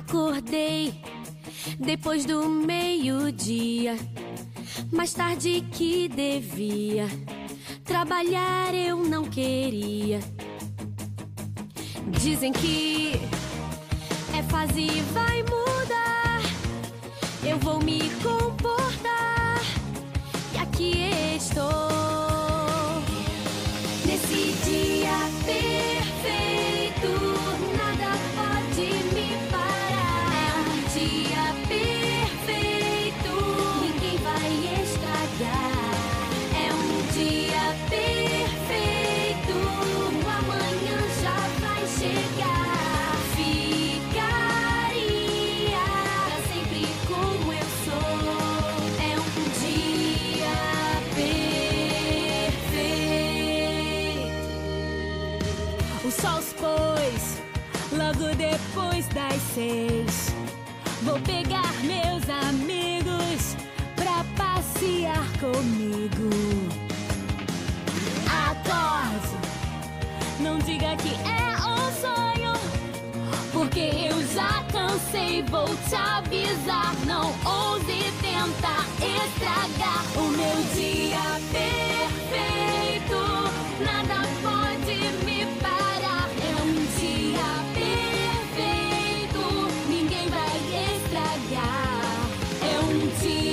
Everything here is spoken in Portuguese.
Acordei depois do meio-dia, mais tarde que devia. Trabalhar eu não queria. Dizem que é fase e vai mudar. Eu vou me comportar. E aqui estou. Nesse dia perfeito, O sol se pôs logo depois das seis. Vou pegar meus amigos pra passear comigo. Acorde, não diga que é um sonho, porque eu já cansei. Vou te avisar, não ouse tentar estragar o meu dia team.